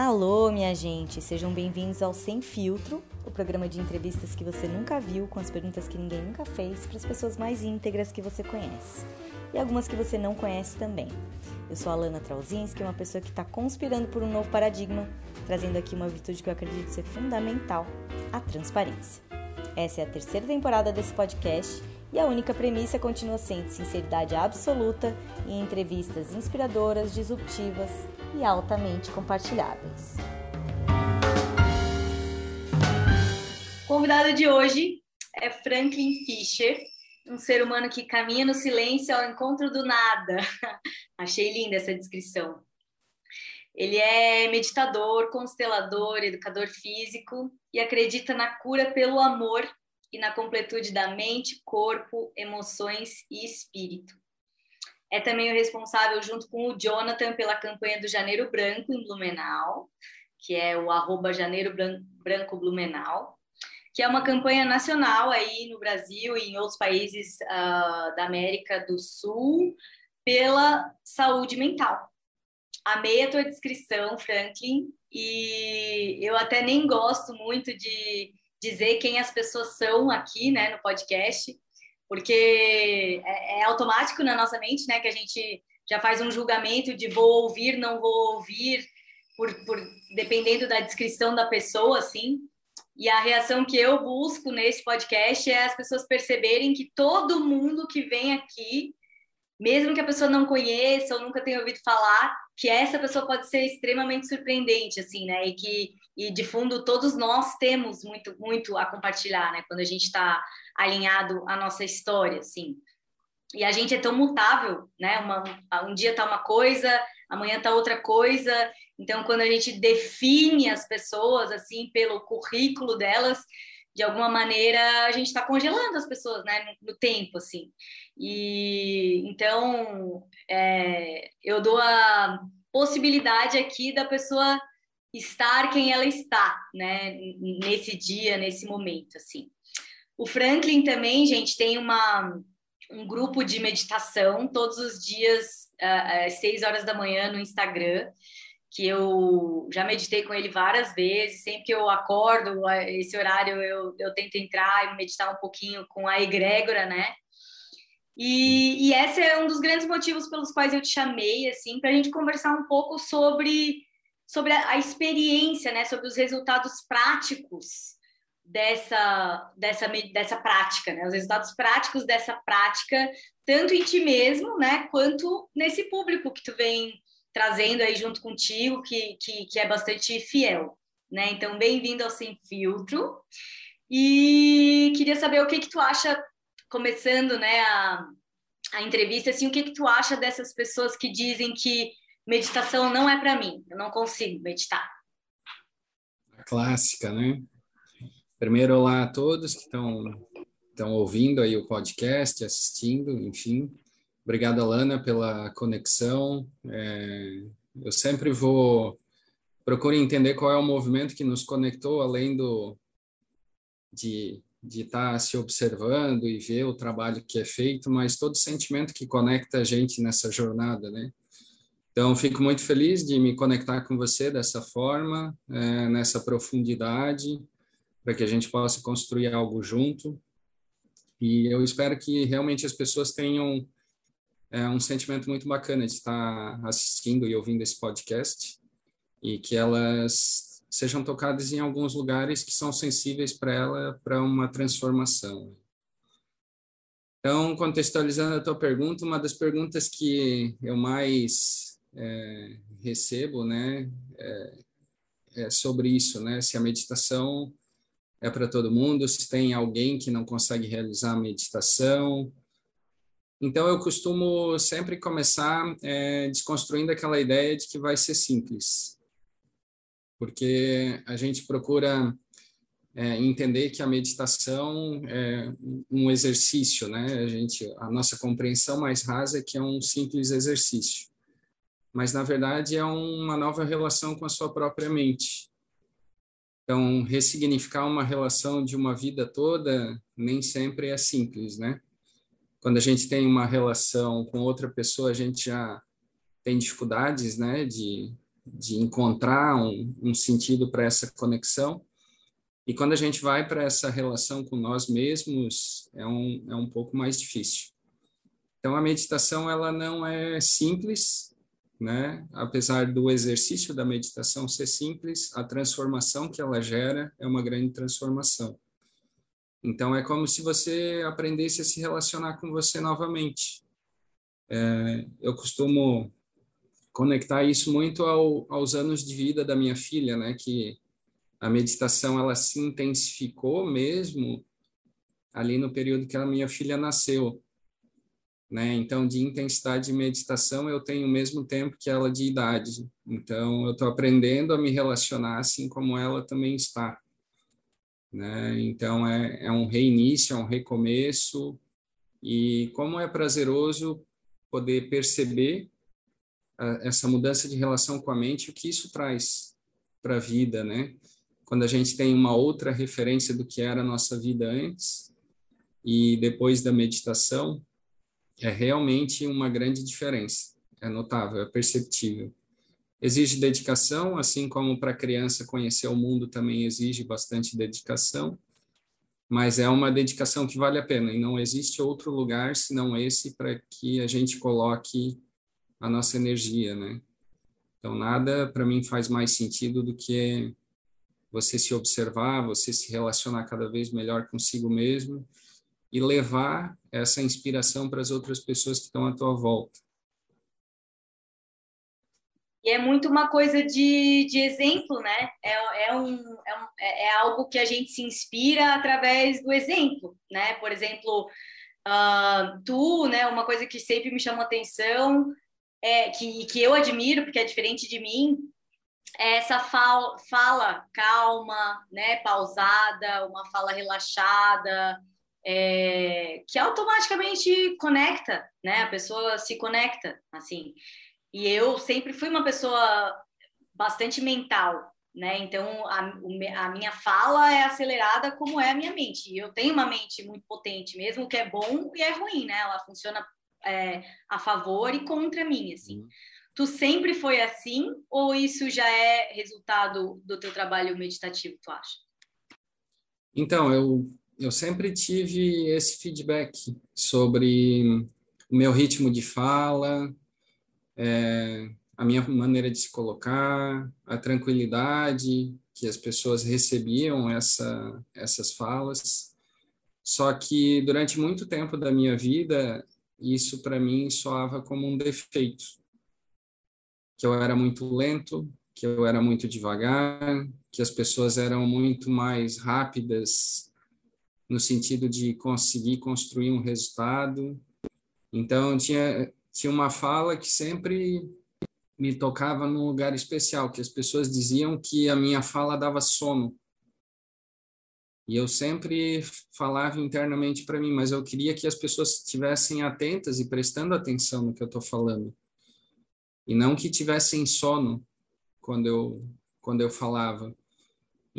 Alô, minha gente, sejam bem-vindos ao Sem Filtro, o programa de entrevistas que você nunca viu, com as perguntas que ninguém nunca fez, para as pessoas mais íntegras que você conhece e algumas que você não conhece também. Eu sou a Lana Trauzinski, uma pessoa que está conspirando por um novo paradigma, trazendo aqui uma virtude que eu acredito ser fundamental: a transparência. Essa é a terceira temporada desse podcast e a única premissa continua sendo sinceridade absoluta e entrevistas inspiradoras, disruptivas e altamente compartilháveis. Convidado de hoje é Franklin Fischer, um ser humano que caminha no silêncio ao encontro do nada. Achei linda essa descrição. Ele é meditador, constelador, educador físico e acredita na cura pelo amor e na completude da mente, corpo, emoções e espírito. É também o responsável, junto com o Jonathan, pela campanha do Janeiro Branco em Blumenau, que é o arroba Janeiro Branco Blumenau, que é uma campanha nacional aí no Brasil e em outros países uh, da América do Sul pela saúde mental. Amei a tua descrição, Franklin, e eu até nem gosto muito de dizer quem as pessoas são aqui, né, no podcast, porque é, é, automático na nossa mente, né, que a gente já faz um julgamento de vou ouvir, não vou ouvir, por, por dependendo da descrição da pessoa, assim. E a reação que eu busco nesse podcast é as pessoas perceberem que todo mundo que vem aqui, mesmo que a pessoa não conheça ou nunca tenha ouvido falar, que essa pessoa pode ser extremamente surpreendente, assim, né? E que e de fundo todos nós temos muito muito a compartilhar, né? Quando a gente está alinhado à nossa história, assim. E a gente é tão mutável, né? Uma, um dia tá uma coisa, amanhã tá outra coisa. Então, quando a gente define as pessoas assim pelo currículo delas, de alguma maneira a gente está congelando as pessoas, né? No, no, tempo, assim. E então é, eu dou a possibilidade aqui da pessoa estar quem ela está, né, nesse dia, nesse momento, assim. O Franklin também, gente, tem uma, um grupo de meditação todos os dias, às seis horas da manhã, no Instagram, que eu já meditei com ele várias vezes, sempre que eu acordo, esse horário eu, eu tento entrar e meditar um pouquinho com a egrégora, né? E, e esse é um dos grandes motivos pelos quais eu te chamei, assim, para a gente conversar um pouco sobre sobre a, a experiência, né, sobre os resultados práticos dessa, dessa, dessa prática, né, os resultados práticos dessa prática, tanto em ti mesmo, né, quanto nesse público que tu vem trazendo aí junto contigo, que, que, que é bastante fiel, né, então bem-vindo ao Sem Filtro, e queria saber o que que tu acha, começando, né, a, a entrevista, assim, o que que tu acha dessas pessoas que dizem que meditação não é para mim, eu não consigo meditar. A clássica, né? Primeiro, olá a todos que estão estão ouvindo aí o podcast, assistindo, enfim. Obrigado, Alana, pela conexão. É, eu sempre vou procurar entender qual é o movimento que nos conectou, além do de de estar tá se observando e ver o trabalho que é feito, mas todo sentimento que conecta a gente nessa jornada, né? Então, fico muito feliz de me conectar com você dessa forma, é, nessa profundidade, para que a gente possa construir algo junto. E eu espero que realmente as pessoas tenham é, um sentimento muito bacana de estar assistindo e ouvindo esse podcast e que elas sejam tocadas em alguns lugares que são sensíveis para ela para uma transformação. Então, contextualizando a tua pergunta, uma das perguntas que eu mais é, recebo, né, é, é sobre isso, né, se a meditação é para todo mundo, se tem alguém que não consegue realizar a meditação. Então, eu costumo sempre começar é, desconstruindo aquela ideia de que vai ser simples, porque a gente procura é, entender que a meditação é um exercício, né? A gente, a nossa compreensão mais rasa é que é um simples exercício mas na verdade é uma nova relação com a sua própria mente. Então, ressignificar uma relação de uma vida toda nem sempre é simples, né? Quando a gente tem uma relação com outra pessoa, a gente já tem dificuldades, né, de, de encontrar um, um sentido para essa conexão. E quando a gente vai para essa relação com nós mesmos, é um, é um pouco mais difícil. Então, a meditação, ela não é simples, né? Apesar do exercício da meditação ser simples, a transformação que ela gera é uma grande transformação. Então, é como se você aprendesse a se relacionar com você novamente. É, eu costumo conectar isso muito ao, aos anos de vida da minha filha, né? Que a meditação ela se intensificou mesmo ali no período que a minha filha nasceu, né? Então, de intensidade de meditação eu tenho o mesmo tempo que ela de idade. Então, eu estou aprendendo a me relacionar assim como ela também está. Né? Então, é, é um reinício, é um recomeço. E como é prazeroso poder perceber a, essa mudança de relação com a mente, o que isso traz para a vida, né? Quando a gente tem uma outra referência do que era a nossa vida antes e depois da meditação, é realmente uma grande diferença. É notável, é perceptível. Exige dedicação, assim como para a criança conhecer o mundo também exige bastante dedicação, mas é uma dedicação que vale a pena e não existe outro lugar senão esse para que a gente coloque a nossa energia, né? Então nada para mim faz mais sentido do que você se observar, você se relacionar cada vez melhor consigo mesmo e levar essa inspiração para as outras pessoas que estão à tua volta. E é muito uma coisa de, de exemplo, né? É, é, um, é, um, é, é algo que a gente se inspira através do exemplo, né? Por exemplo, uh, tu, né? Uma coisa que sempre me chama atenção, é, que, que eu admiro, porque é diferente de mim, é essa fala calma, né? Pausada, uma fala relaxada, é, que automaticamente conecta, né? A pessoa se conecta, assim. E eu sempre fui uma pessoa bastante mental, né? Então a, a, minha fala é acelerada como é a minha mente. E eu tenho uma mente muito potente, mesmo que é bom e é ruim, né? Ela funciona é, a favor e contra mim, assim. Uhum. Tu sempre foi assim ou isso já é resultado do teu trabalho meditativo, tu acha? Então, eu, eu sempre tive esse feedback sobre o meu ritmo de fala, é, a minha maneira de se colocar, a tranquilidade que as pessoas recebiam essa, essas falas. Só que durante muito tempo da minha vida, isso para mim soava como um defeito. Que eu era muito lento, que eu era muito devagar, que as pessoas eram muito mais rápidas no sentido de conseguir construir um resultado. Então, tinha tinha uma fala que sempre me tocava num lugar especial, que as pessoas diziam que a minha fala dava sono. E eu sempre falava internamente para mim, mas eu queria que as pessoas estivessem atentas e prestando atenção no que eu estou falando. E não que tivessem sono quando eu, quando eu falava.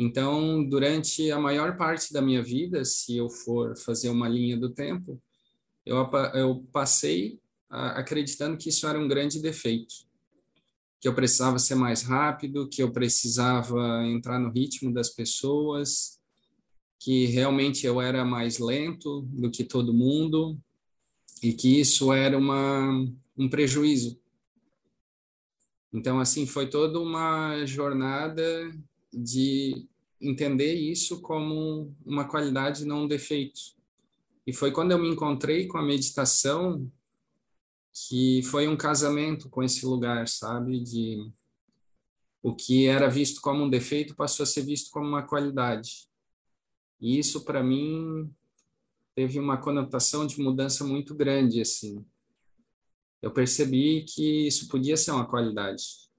Então, durante a maior parte da minha vida, se eu for fazer uma linha do tempo, eu, eu passei acreditando que isso era um grande defeito, que eu precisava ser mais rápido, que eu precisava entrar no ritmo das pessoas, que realmente eu era mais lento do que todo mundo e que isso era uma, um prejuízo. Então, assim, foi toda uma jornada de entender isso como uma qualidade, não um defeito. E foi quando eu me encontrei com a meditação que foi um casamento com esse lugar, sabe? De o que era visto como um defeito passou a ser visto como uma qualidade. E isso para mim teve uma conotação de mudança muito grande assim. Eu percebi que isso podia ser uma qualidade.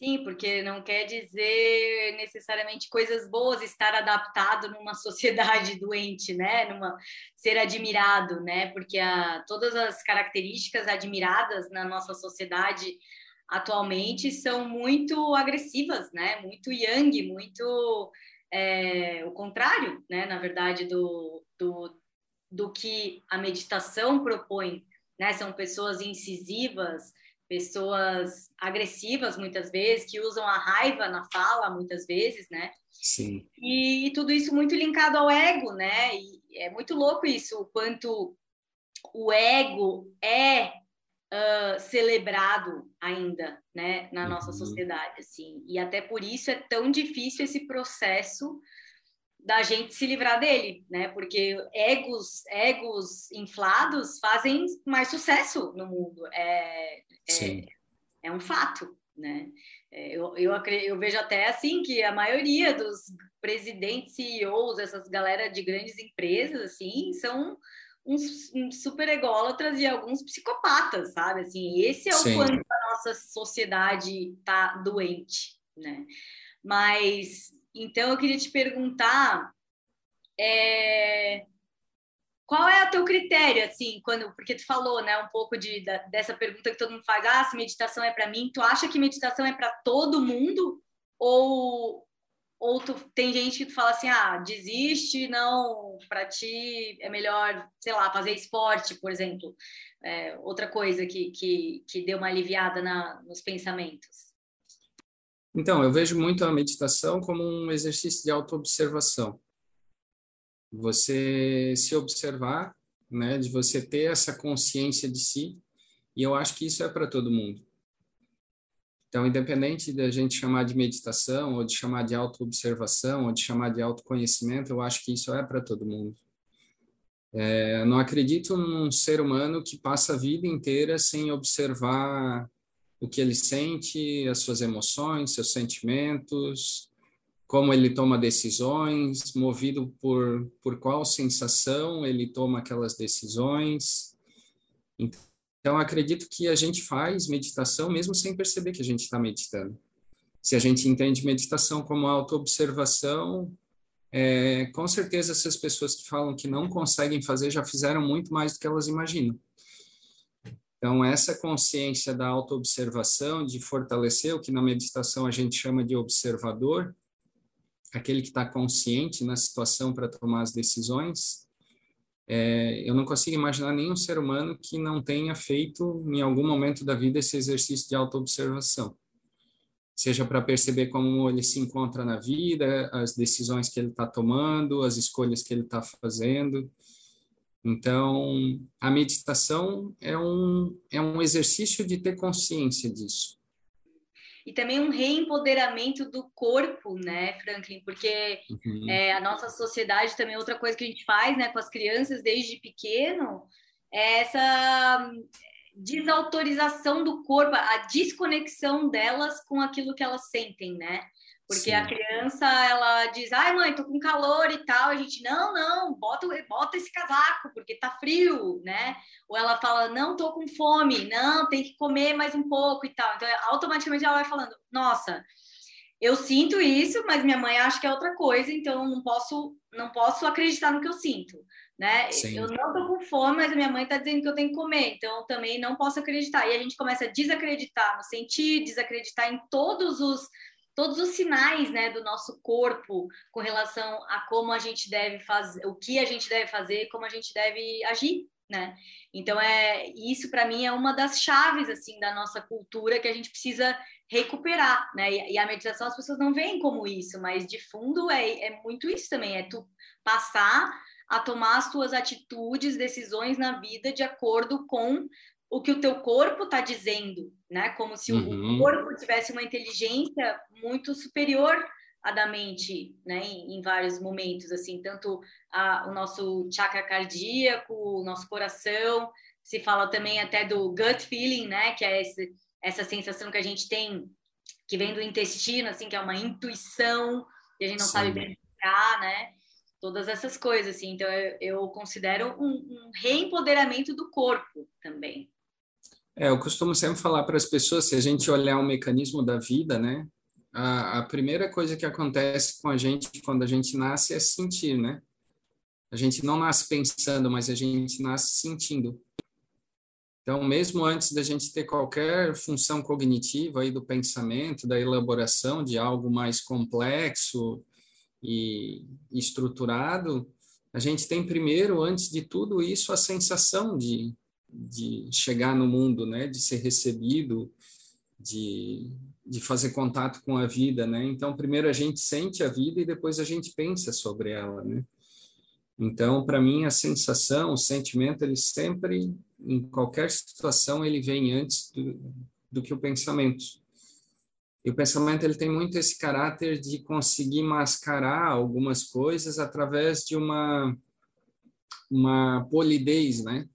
Sim, porque não quer dizer necessariamente coisas boas estar adaptado numa sociedade doente, né? Numa ser admirado, né? Porque a, todas as características admiradas na nossa sociedade atualmente são muito agressivas, né? Muito yang, muito é, o contrário, né? Na verdade do, do do que a meditação propõe, né? São pessoas incisivas, pessoas agressivas muitas vezes, que usam a raiva na fala muitas vezes, né? Sim. E, e tudo isso muito linkado ao ego, né? E é muito louco isso, o quanto o ego é uh, celebrado ainda, né, na nossa uhum. sociedade, assim. E até por isso é tão difícil esse processo da gente se livrar dele, né? Porque egos, egos inflados fazem mais sucesso no mundo. É, é, é um fato, né? É, eu, eu, eu, vejo até assim que a maioria dos presidentes, CEOs, essas galera de grandes empresas, assim, são uns, uns super ególatras e alguns psicopatas, sabe? Assim, esse é o Sim. quanto a nossa sociedade tá doente, né? Mas então eu queria te perguntar é, qual é o teu critério, assim, quando, porque tu falou, né, um pouco de, da, dessa pergunta que todo mundo faz, ah, se meditação é para mim, tu acha que meditação é para todo mundo? Ou, ou tu, tem gente que fala assim, ah, desiste, não, para ti é melhor, sei lá, fazer esporte, por exemplo. É, outra coisa que, que, que deu uma aliviada na, nos pensamentos. Então, eu vejo muito a meditação como um exercício de autoobservação. Você se observar, né, de você ter essa consciência de si, e eu acho que isso é para todo mundo. Então, independente da gente chamar de meditação, ou de chamar de autoobservação, ou de chamar de autoconhecimento, eu acho que isso é para todo mundo. É, não acredito num ser humano que passa a vida inteira sem observar o que ele sente, as suas emoções, seus sentimentos, como ele toma decisões, movido por, por qual sensação ele toma aquelas decisões. Então, acredito que a gente faz meditação mesmo sem perceber que a gente está meditando. Se a gente entende meditação como autoobservação, é, com certeza essas pessoas que falam que não conseguem fazer já fizeram muito mais do que elas imaginam. Então, essa consciência da autoobservação, de fortalecer o que na meditação a gente chama de observador, aquele que está consciente na situação para tomar as decisões, é, eu não consigo imaginar nenhum ser humano que não tenha feito em algum momento da vida esse exercício de autoobservação. Seja para perceber como ele se encontra na vida, as decisões que ele está tomando, as escolhas que ele está fazendo. Então, a meditação é um, é um exercício de ter consciência disso. E também um reempoderamento do corpo, né, Franklin? Porque uhum. é, a nossa sociedade também, outra coisa que a gente faz né, com as crianças desde pequeno, é essa desautorização do corpo, a desconexão delas com aquilo que elas sentem, né? Porque Sim. a criança, ela diz, ai mãe, tô com calor e tal. A gente, não, não, bota, bota esse casaco, porque tá frio, né? Ou ela fala, não, tô com fome, não, tem que comer mais um pouco e tal. Então, automaticamente ela vai falando, nossa, eu sinto isso, mas minha mãe acha que é outra coisa, então não posso, não posso acreditar no que eu sinto, né? Sim. Eu não tô com fome, mas a minha mãe tá dizendo que eu tenho que comer, então eu também não posso acreditar. E a gente começa a desacreditar no sentir, desacreditar em todos os todos os sinais né, do nosso corpo com relação a como a gente deve fazer, o que a gente deve fazer, como a gente deve agir, né? Então é isso para mim é uma das chaves assim da nossa cultura que a gente precisa recuperar, né? E, e a meditação as pessoas não veem como isso, mas de fundo é, é muito isso também, é tu passar a tomar as tuas atitudes, decisões na vida de acordo com o que o teu corpo está dizendo, né? Como se uhum. o corpo tivesse uma inteligência muito superior à da mente, né? Em, em vários momentos, assim, tanto a, o nosso chakra cardíaco, o nosso coração, se fala também até do gut feeling, né? Que é esse, essa sensação que a gente tem que vem do intestino, assim, que é uma intuição e a gente não Sim. sabe verificar, né? Todas essas coisas, assim. Então, eu, eu considero um, um reempoderamento do corpo também. É, eu costumo sempre falar para as pessoas, se a gente olhar o mecanismo da vida, né? A, a, primeira coisa que acontece com a gente quando a gente nasce é sentir, né? A gente não nasce pensando, mas a gente nasce sentindo. Então, mesmo antes da gente ter qualquer função cognitiva aí do pensamento, da elaboração de algo mais complexo e estruturado, a gente tem primeiro, antes de tudo isso, a sensação de, de chegar no mundo, né? De ser recebido, de, de fazer contato com a vida, né? Então, primeiro a gente sente a vida e depois a gente pensa sobre ela, né? Então, para mim, a sensação, o sentimento, ele sempre, em qualquer situação, ele vem antes do, do que o pensamento. E o pensamento ele tem muito esse caráter de conseguir mascarar algumas coisas através de uma uma polidez, né?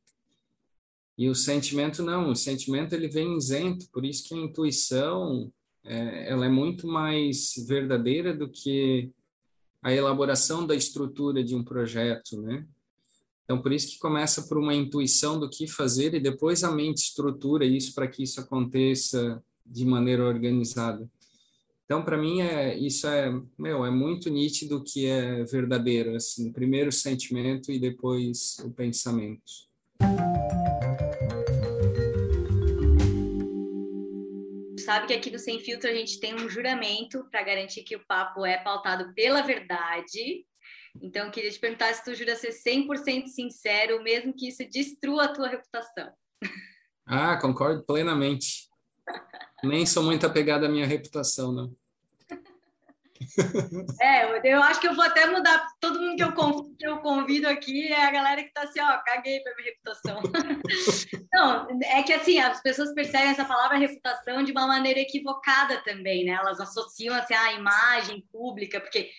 E o sentimento não, o sentimento ele vem isento, por isso que a intuição é, ela é muito mais verdadeira do que a elaboração da estrutura de um projeto, né? Então, por isso que começa por uma intuição do que fazer e depois a mente estrutura isso para que isso aconteça de maneira organizada. Então, para mim, é, isso é, meu, é muito nítido que é verdadeiro, assim, primeiro o sentimento e depois o pensamento. Sabe que aqui no Sem Filtro a gente tem um juramento para garantir que o papo é pautado pela verdade. Então, queria te perguntar se tu jura ser 100% sincero, mesmo que isso destrua a tua reputação. Ah, concordo plenamente. Nem sou muito apegado à minha reputação, não. É, eu acho que eu vou até mudar. Todo mundo que eu, convido, que eu convido aqui é a galera que tá assim, ó, caguei pra minha reputação. Não, é que assim, as pessoas percebem essa palavra reputação de uma maneira equivocada também, né? Elas associam assim, a imagem pública, porque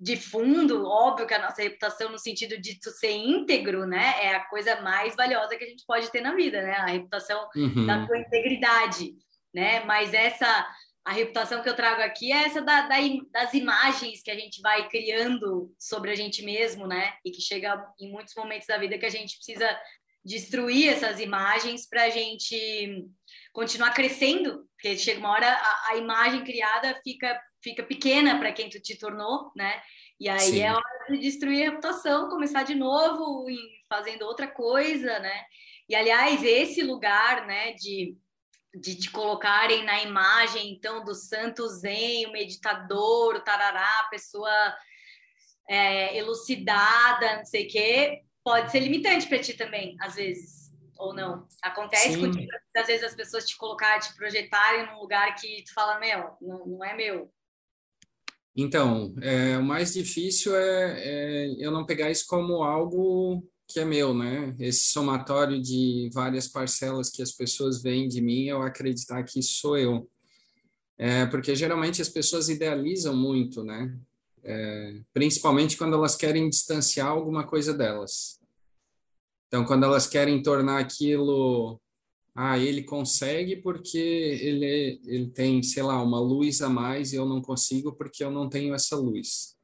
de fundo, óbvio que a nossa reputação, no sentido de tu ser íntegro, né, é a coisa mais valiosa que a gente pode ter na vida, né? A reputação uhum. da tua integridade né? Mas essa a reputação que eu trago aqui é essa da, da, das imagens que a gente vai criando sobre a gente mesmo, né? E que chega em muitos momentos da vida que a gente precisa destruir essas imagens para a gente continuar crescendo, porque chega uma hora a, a imagem criada fica fica pequena para quem tu te tornou, né? E aí Sim. é hora de destruir a reputação, começar de novo, fazendo outra coisa, né? E aliás, esse lugar, né, de de te colocarem na imagem, então, do santo zen, o meditador, o tarará, a pessoa é, elucidada, não sei o quê, pode ser limitante para ti também, às vezes, ou não. Acontece Sim. contigo, às vezes, as pessoas te colocarem, te projetarem num lugar que tu fala, meu, não, não é meu. Então, é, o mais difícil é, é eu não pegar isso como algo que é meu, né? Esse somatório de várias parcelas que as pessoas veem de mim, eu acreditar que sou eu. É, porque geralmente as pessoas idealizam muito, né? É, principalmente quando elas querem distanciar alguma coisa delas. Então, quando elas querem tornar aquilo, ah, ele consegue porque ele, ele tem, sei lá, uma luz a mais e eu não consigo porque eu não tenho essa luz.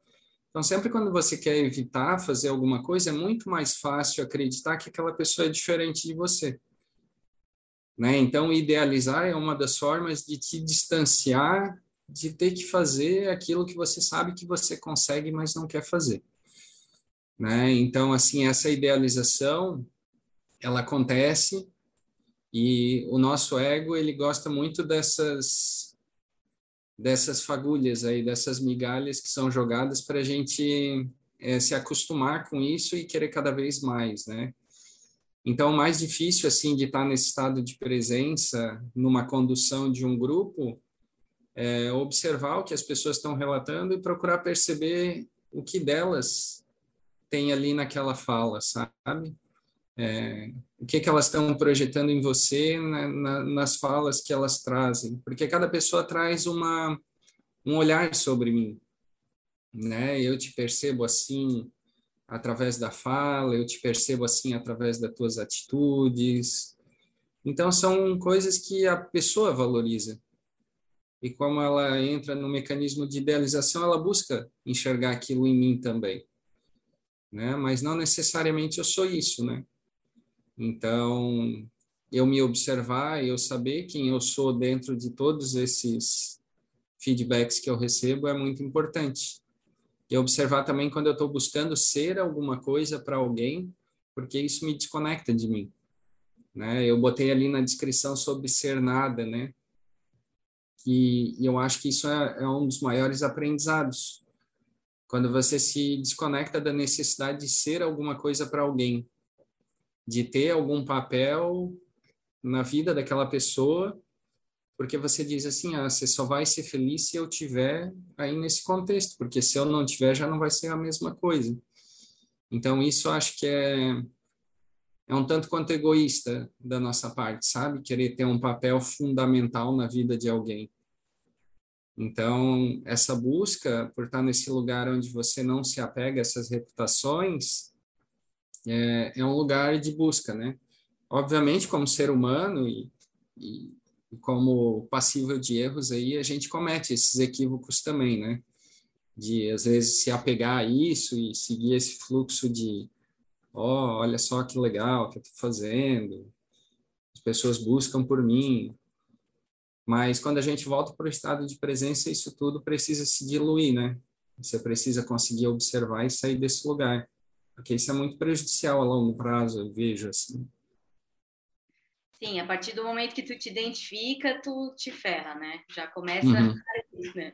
Então, sempre quando você quer evitar fazer alguma coisa, é muito mais fácil acreditar que aquela pessoa é diferente de você. Né? Então, idealizar é uma das formas de te distanciar de ter que fazer aquilo que você sabe que você consegue, mas não quer fazer. Né? Então, assim, essa idealização, ela acontece e o nosso ego, ele gosta muito dessas dessas fagulhas aí, dessas migalhas que são jogadas para a gente é, se acostumar com isso e querer cada vez mais, né? Então, mais difícil, assim, de estar nesse estado de presença, numa condução de um grupo, é observar o que as pessoas estão relatando e procurar perceber o que delas tem ali naquela fala, sabe? É, o que, que elas estão projetando em você na, na, nas falas que elas trazem, porque cada pessoa traz uma, um olhar sobre mim, né? Eu te percebo assim através da fala, eu te percebo assim através das tuas atitudes. Então são coisas que a pessoa valoriza. E como ela entra no mecanismo de idealização, ela busca enxergar aquilo em mim também, né? Mas não necessariamente eu sou isso, né? Então, eu me observar, eu saber quem eu sou dentro de todos esses feedbacks que eu recebo é muito importante. E observar também quando eu estou buscando ser alguma coisa para alguém, porque isso me desconecta de mim. Né? Eu botei ali na descrição sobre ser nada, né? E, eu acho que isso é, é um dos maiores aprendizados. Quando você se desconecta da necessidade de ser alguma coisa para alguém, de ter algum papel na vida daquela pessoa, porque você diz assim, ah, você só vai ser feliz se eu tiver aí nesse contexto, porque se eu não tiver já não vai ser a mesma coisa. Então isso acho que é é um tanto quanto egoísta da nossa parte, sabe? Querer ter um papel fundamental na vida de alguém. Então, essa busca por estar nesse lugar onde você não se apega a essas reputações é, é um lugar de busca, né? Obviamente, como ser humano e, e, como passível de erros aí, a gente comete esses equívocos também, né? De, às vezes, se apegar a isso e seguir esse fluxo de ó, oh, olha só que legal que eu estou fazendo, as pessoas buscam por mim. Mas quando a gente volta para o estado de presença, isso tudo precisa se diluir, né? Você precisa conseguir observar e sair desse lugar, porque isso é muito prejudicial a longo prazo, eu vejo assim. Sim, a partir do momento que tu te identifica, tu te ferra, né? Já começa uhum. aí, né?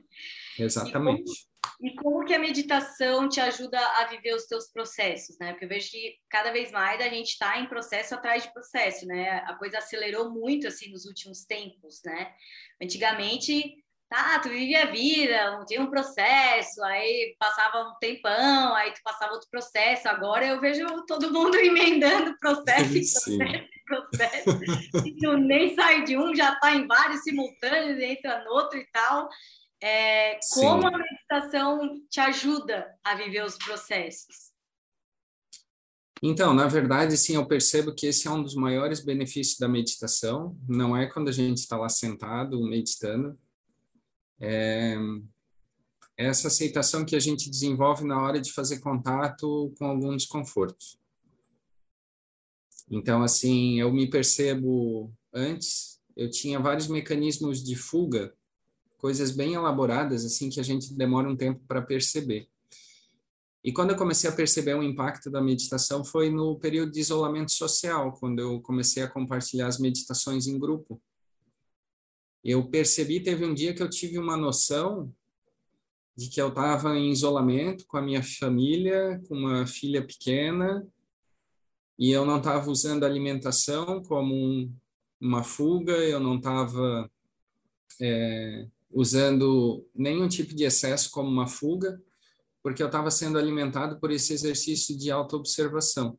Exatamente. E como que a meditação te ajuda a viver os teus processos, né? Porque eu vejo que cada vez mais a gente está em processo atrás de processo, né? A coisa acelerou muito, assim, nos últimos tempos, né? Antigamente, tá, tu vivia a vida, não tinha um processo, aí passava um tempão, aí tu passava outro processo. Agora eu vejo todo mundo emendando processo e processo processo. e tu nem sai de um, já tá em vários simultâneos, entra no outro e tal. É, como a meditação te ajuda a viver os processos? Então, na verdade, sim, eu percebo que esse é um dos maiores benefícios da meditação. Não é quando a gente está lá sentado meditando. É essa aceitação que a gente desenvolve na hora de fazer contato com algum desconforto. Então, assim, eu me percebo antes, eu tinha vários mecanismos de fuga coisas bem elaboradas, assim, que a gente demora um tempo para perceber. E quando eu comecei a perceber o impacto da meditação foi no período de isolamento social, quando eu comecei a compartilhar as meditações em grupo. Eu percebi, teve um dia que eu tive uma noção de que eu estava em isolamento com a minha família, com uma filha pequena, e eu não estava usando a alimentação como um, uma fuga, eu não estava é, usando nenhum tipo de excesso como uma fuga, porque eu estava sendo alimentado por esse exercício de autoobservação.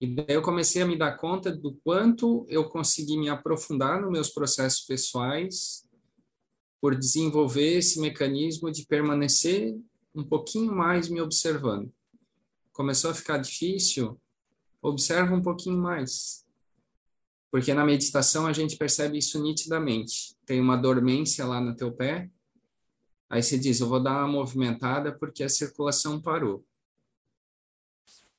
E daí eu comecei a me dar conta do quanto eu consegui me aprofundar nos meus processos pessoais por desenvolver esse mecanismo de permanecer um pouquinho mais me observando. Começou a ficar difícil, observa um pouquinho mais. Porque na meditação a gente percebe isso nitidamente. Tem uma dormência lá no teu pé, aí você diz, eu vou dar uma movimentada porque a circulação parou.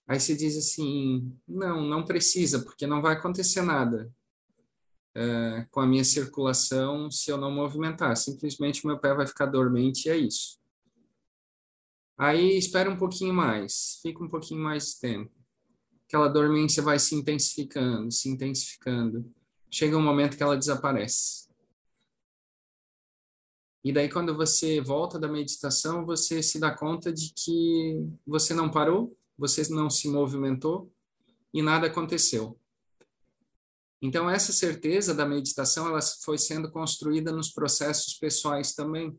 Aí você diz assim, não, não precisa, porque não vai acontecer nada é, com a minha circulação se eu não movimentar. Simplesmente meu pé vai ficar dormente e é isso. Aí espera um pouquinho mais, fica um pouquinho mais de tempo aquela dormência vai se intensificando, se intensificando. Chega um momento que ela desaparece. E daí, quando você volta da meditação, você se dá conta de que você não parou, você não se movimentou e nada aconteceu. Então, essa certeza da meditação, ela foi sendo construída nos processos pessoais também.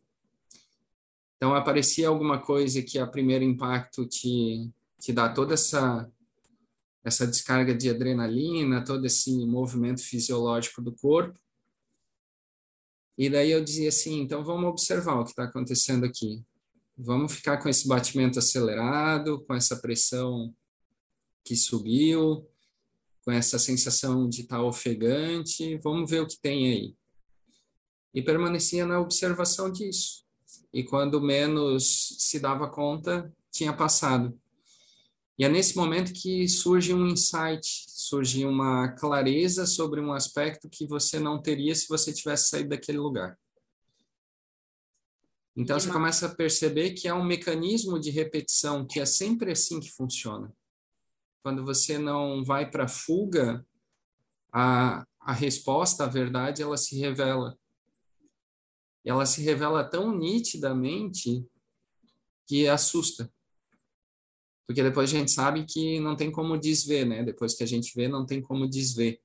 Então, aparecia alguma coisa que a primeiro impacto te, te dá toda essa essa descarga de adrenalina, todo esse movimento fisiológico do corpo. E daí eu dizia assim, então vamos observar o que está acontecendo aqui. Vamos ficar com esse batimento acelerado, com essa pressão que subiu, com essa sensação de estar tá ofegante, vamos ver o que tem aí. E permanecia na observação disso. E quando menos se dava conta, tinha passado. E é nesse momento que surge um insight, surge uma clareza sobre um aspecto que você não teria se você tivesse saído daquele lugar. Então você começa a perceber que é um mecanismo de repetição que é sempre assim que funciona. Quando você não vai para fuga, a, a resposta, a verdade, ela se revela. E ela se revela tão nitidamente que assusta. porque depois a gente sabe que não tem como desver, né? Depois que a gente vê, não tem como desver.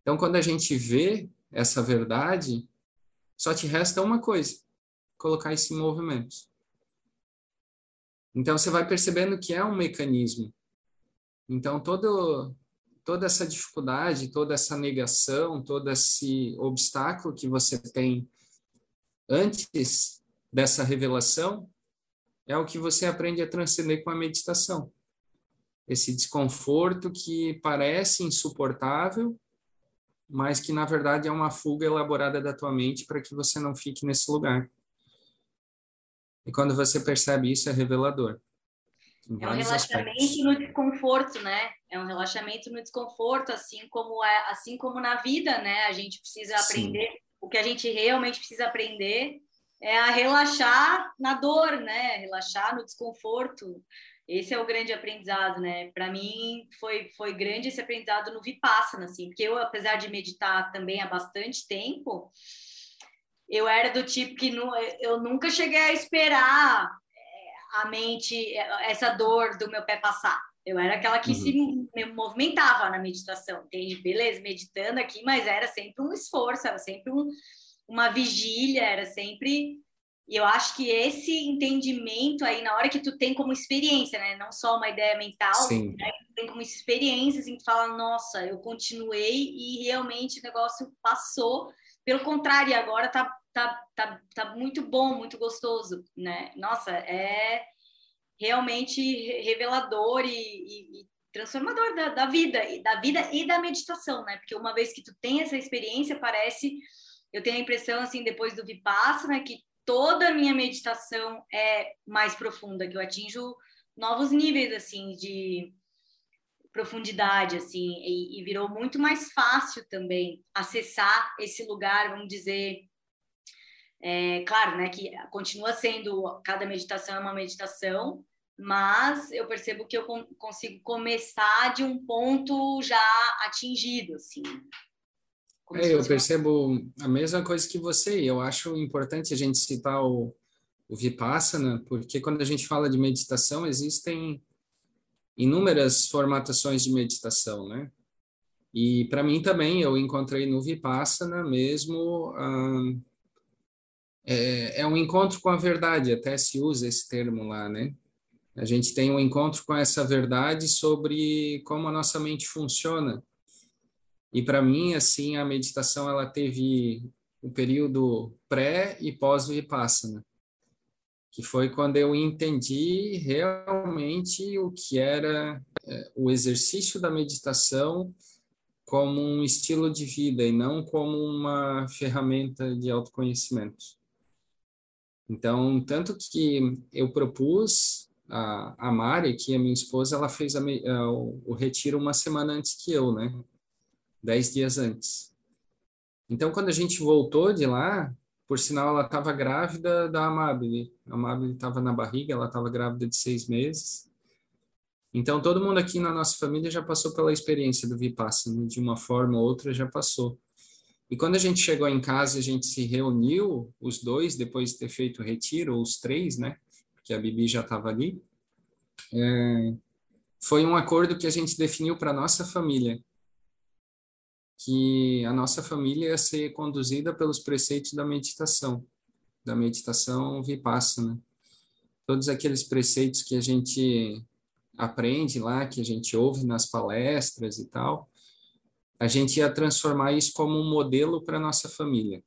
Então, quando a gente vê essa verdade, só te resta uma coisa: colocar isso em movimento. Então, você vai percebendo que é um mecanismo. Então, todo, toda essa dificuldade, toda essa negação, todo esse obstáculo que você tem antes dessa revelação, é o que você aprende a transcender com a meditação. Esse desconforto que parece insuportável, mas que na verdade é uma fuga elaborada da tua mente para que você não fique nesse lugar. E quando você percebe isso, é revelador. É um relaxamento aspectos. no desconforto, né? É um relaxamento no desconforto, assim como é, assim como na vida, né? A gente precisa aprender Sim. o que a gente realmente precisa aprender é a relaxar na dor, né? Relaxar no desconforto. Esse é o grande aprendizado, né? Para mim foi foi grande esse aprendizado no Vipassana, assim, porque eu apesar de meditar também há bastante tempo, eu era do tipo que não, eu nunca cheguei a esperar é, a mente essa dor do meu pé passar. Eu era aquela que uhum. se movimentava na meditação, entende? Beleza, meditando aqui, mas era sempre um esforço, era sempre um, uma vigília, era sempre. E eu acho que esse entendimento aí, na hora que tu tem como experiência, né? Não só uma ideia mental, Sim. né? tem como experiência, assim, tu fala, nossa, eu continuei e realmente o negócio passou. Pelo contrário, agora tá, tá, tá, tá muito bom, muito gostoso, né? Nossa, é realmente revelador e, e, e transformador da, da vida, da vida e da meditação, né? Porque uma vez que tu tem essa experiência, parece eu tenho a impressão, assim, depois do Vipassana, que toda a minha meditação é mais profunda, que eu atinjo novos níveis, assim, de profundidade, assim, e, e virou muito mais fácil também acessar esse lugar, vamos dizer, é, claro, né, que continua sendo, cada meditação é uma meditação, mas eu percebo que eu consigo começar de um ponto já atingido, assim. É, eu percebo a mesma coisa que você. Eu acho importante a gente citar o, o Vipassana, porque quando a gente fala de meditação, existem inúmeras formatações de meditação, né? E para mim também, eu encontrei no Vipassana mesmo. É, é um encontro com a verdade, até se usa esse termo lá, né? A gente tem um encontro com essa verdade sobre como a nossa mente funciona e para mim, assim, a meditação ela teve o um período pré e pós vipassana, que foi quando eu entendi realmente o que era é, o exercício da meditação como um estilo de vida e não como uma ferramenta de autoconhecimento. Então, tanto que eu propus a, a Mari, que é minha esposa, ela fez a, a, o, o retiro uma semana antes que eu, né? dez dias antes. Então, quando a gente voltou de lá, por sinal, ela estava grávida da Amabile. A Amabile estava na barriga, ela estava grávida de seis meses. Então, todo mundo aqui na nossa família já passou pela experiência do Vipassana, de uma forma ou outra já passou. E quando a gente chegou em casa, a gente se reuniu, os dois, depois de ter feito o retiro, os três, né? Porque a Bibi já estava ali. É, foi um acordo que a gente definiu para nossa família, que a nossa família ia ser conduzida pelos preceitos da meditação, da meditação vipassana. Todos aqueles preceitos que a gente aprende lá, que a gente ouve nas palestras e tal, a gente ia transformar isso como um modelo para nossa família.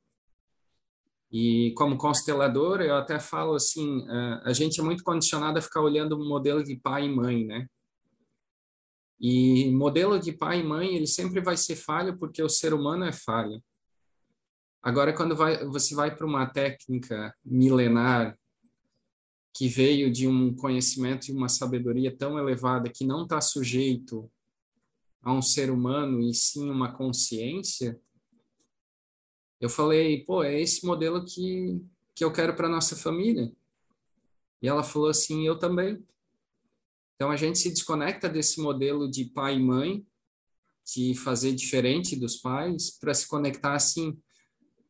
E como constelador, eu até falo assim, a gente é muito condicionado a ficar olhando o modelo de pai e mãe, né? E modelo de pai e mãe, ele sempre vai ser falho porque o ser humano é falho. Agora, quando vai, você vai para uma técnica milenar que veio de um conhecimento e uma sabedoria tão elevada que não está sujeito a um ser humano e sim uma consciência, eu falei, pô, é esse modelo que, que eu quero para nossa família. E ela falou assim, eu também. Então a gente se desconecta desse modelo de pai e mãe, de fazer diferente dos pais, para se conectar assim,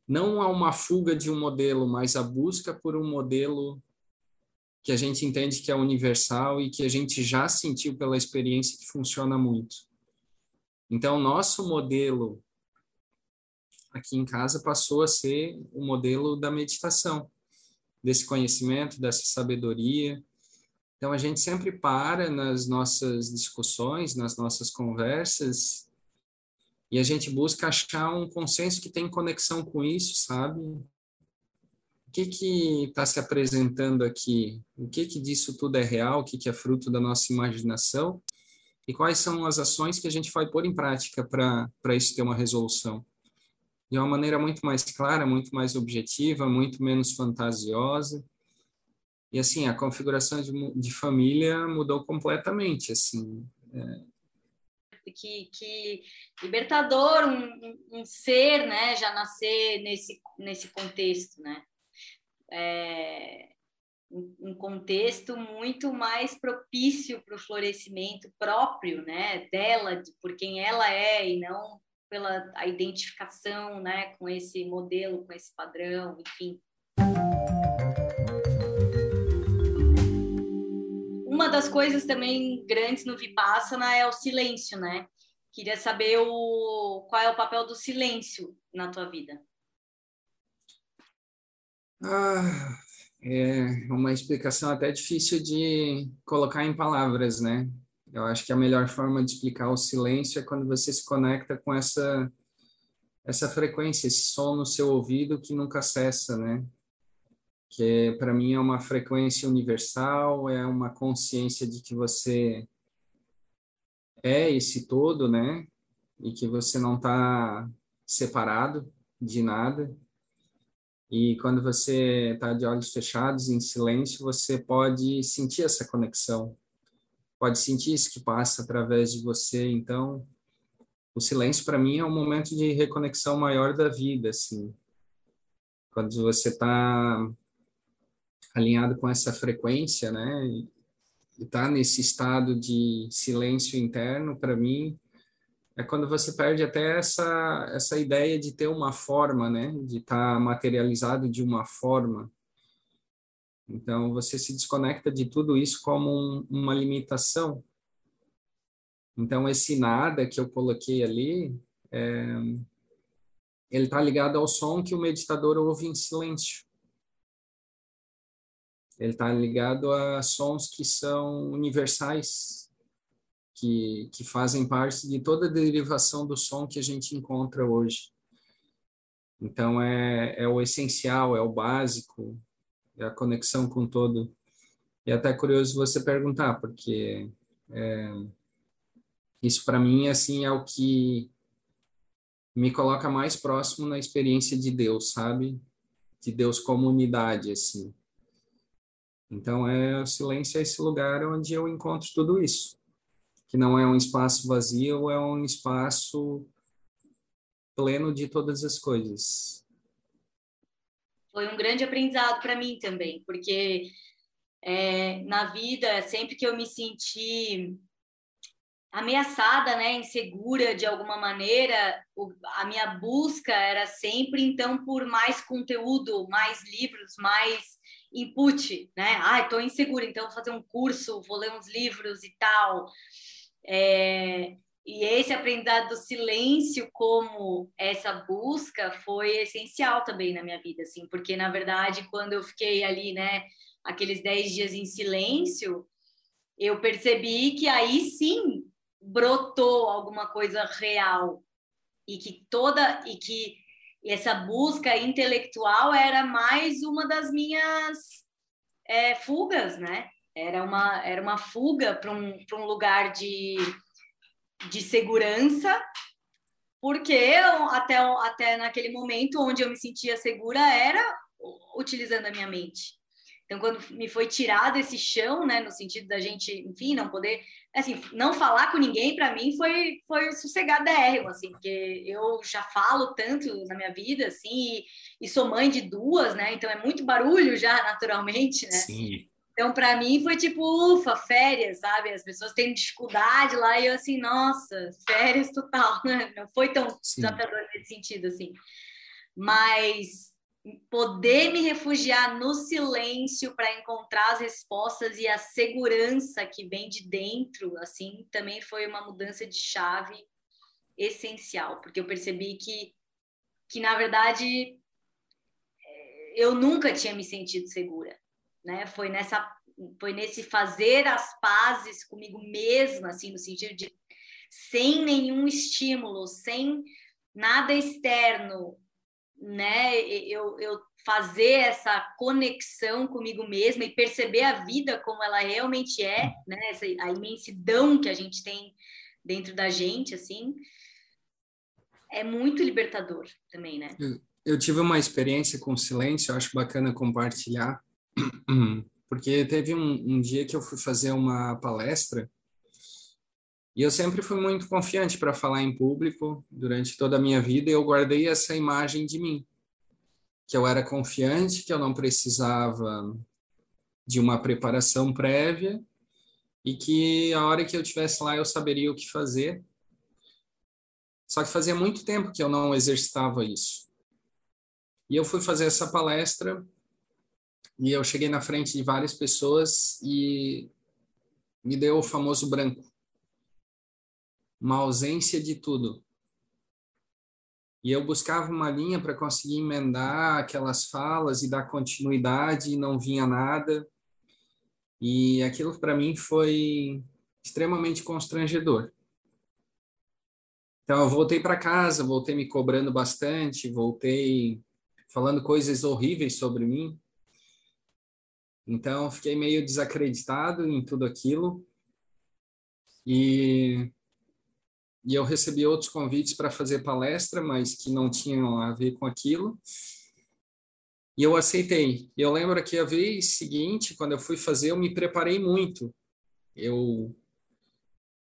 não a uma fuga de um modelo, mas a busca por um modelo que a gente entende que é universal e que a gente já sentiu pela experiência que funciona muito. Então, nosso modelo aqui em casa passou a ser o modelo da meditação, desse conhecimento, dessa sabedoria. Então, a gente sempre para nas nossas discussões, nas nossas conversas, e a gente busca achar um consenso que tem conexão com isso, sabe? O que que está se apresentando aqui? O que que disso tudo é real? O que que é fruto da nossa imaginação? E quais são as ações que a gente vai pôr em prática para isso ter uma resolução? De uma maneira muito mais clara, muito mais objetiva, muito menos fantasiosa. E assim, a configuração de, de família mudou completamente, assim. É, que, que libertador um, um, ser, né, já nascer nesse, nesse contexto, né? É, um contexto muito mais propício para o florescimento próprio, né, dela, por quem ela é e não pela a identificação, né, com esse modelo, com esse padrão, enfim. Uma das coisas também grandes no Vipassana é o silêncio, né? Queria saber o, qual é o papel do silêncio na tua vida. Ah, é uma explicação até difícil de colocar em palavras, né? Eu acho que a melhor forma de explicar o silêncio é quando você se conecta com essa essa frequência, esse som no seu ouvido que nunca cessa, né? Que para mim é uma frequência universal, é uma consciência de que você é esse todo, né? E que você não está separado de nada. E quando você está de olhos fechados, em silêncio, você pode sentir essa conexão, pode sentir isso que passa através de você. Então, o silêncio para mim é um momento de reconexão maior da vida, assim. Quando você está alinhado com essa frequência, né? E tá nesse estado de silêncio interno, para mim, é quando você perde até essa essa ideia de ter uma forma, né? De estar tá materializado de uma forma. Então você se desconecta de tudo isso como um, uma limitação. Então esse nada que eu coloquei ali, é, ele está ligado ao som que o meditador ouve em silêncio ele está ligado a sons que são universais, que, que fazem parte de toda a derivação do som que a gente encontra hoje. Então, é, é o essencial, é o básico, é a conexão com todo. E é até curioso você perguntar, porque é, isso para mim assim é o que me coloca mais próximo na experiência de Deus, sabe? De Deus como unidade, assim. Então, é, o silêncio é esse lugar onde eu encontro tudo isso, que não é um espaço vazio, é um espaço pleno de todas as coisas. Foi um grande aprendizado para mim também, porque é, na vida, sempre que eu me senti ameaçada, né, insegura de alguma maneira, o, a minha busca era sempre então por mais conteúdo, mais livros, mais input, né? Ah, estou insegura, então vou fazer um curso, vou ler uns livros e tal. É, e esse aprendizado do silêncio como essa busca foi essencial também na minha vida, assim, porque na verdade quando eu fiquei ali, né, aqueles 10 dias em silêncio, eu percebi que aí sim brotou alguma coisa real e que toda e que essa busca intelectual era mais uma das minhas é, fugas, né? Era uma, era uma fuga para um, um lugar de, de segurança, porque eu, até, até naquele momento onde eu me sentia segura era utilizando a minha mente. Então, quando me foi tirado esse chão, né, no sentido da gente, enfim, não poder, assim, não falar com ninguém, para mim foi foi sossegadérrimo, assim, porque eu já falo tanto na minha vida, assim, e, e, sou mãe de duas, né, então é muito barulho já, naturalmente, né. Sim. Então, para mim, foi tipo, ufa, férias, sabe? As pessoas têm dificuldade lá e eu, assim, nossa, férias total, né? Não foi tão desafiador nesse sentido, assim. Mas poder me refugiar no silêncio para encontrar as respostas e a segurança que vem de dentro, assim, também foi uma mudança de chave essencial, porque eu percebi que, que na verdade, é, eu nunca tinha me sentido segura, né? Foi nessa foi nesse fazer as pazes comigo mesma, assim, no sentido de sem nenhum estímulo, sem nada externo, né? Eu, eu fazer essa conexão comigo mesma e perceber a vida como ela realmente é, né? Essa, a imensidão que a gente tem dentro da gente, assim, é muito libertador também, né? Eu, eu tive uma experiência com silêncio, acho bacana compartilhar, porque teve um, um dia que eu fui fazer uma palestra e eu sempre fui muito confiante para falar em público durante toda a minha vida e eu guardei essa imagem de mim, que eu era confiante, que eu não precisava de uma preparação prévia e que a hora que eu estivesse lá eu saberia o que fazer. Só que fazia muito tempo que eu não exercitava isso. E eu fui fazer essa palestra e eu cheguei na frente de várias pessoas e me deu o famoso branco uma ausência de tudo. E eu buscava uma linha para conseguir emendar aquelas falas e dar continuidade e não vinha nada. E aquilo para mim foi extremamente constrangedor. Então eu voltei para casa, voltei me cobrando bastante, voltei falando coisas horríveis sobre mim. Então fiquei meio desacreditado em tudo aquilo. E e eu recebi outros convites para fazer palestra, mas que não tinham a ver com aquilo. E eu aceitei. Eu lembro que a vez seguinte, quando eu fui fazer, eu me preparei muito. Eu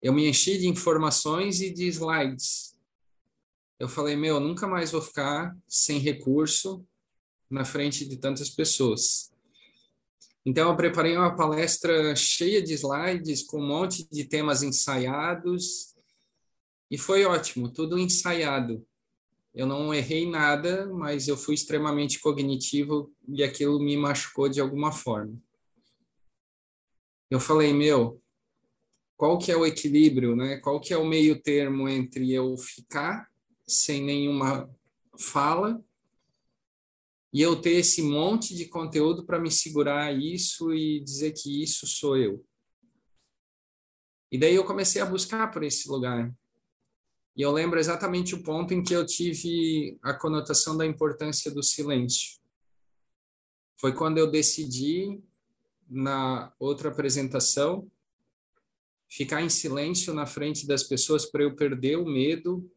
eu me enchi de informações e de slides. Eu falei, meu, nunca mais vou ficar sem recurso na frente de tantas pessoas. Então, eu preparei uma palestra cheia de slides, com um monte de temas ensaiados, e foi ótimo, tudo ensaiado. Eu não errei nada, mas eu fui extremamente cognitivo e aquilo me machucou de alguma forma. Eu falei, meu, qual que é o equilíbrio, né? Qual que é o meio termo entre eu ficar sem nenhuma fala e eu ter esse monte de conteúdo para me segurar isso e dizer que isso sou eu. E daí eu comecei a buscar por esse lugar. E eu lembro exatamente o ponto em que eu tive a conotação da importância do silêncio. Foi quando eu decidi, na outra apresentação, ficar em silêncio na frente das pessoas para eu perder o medo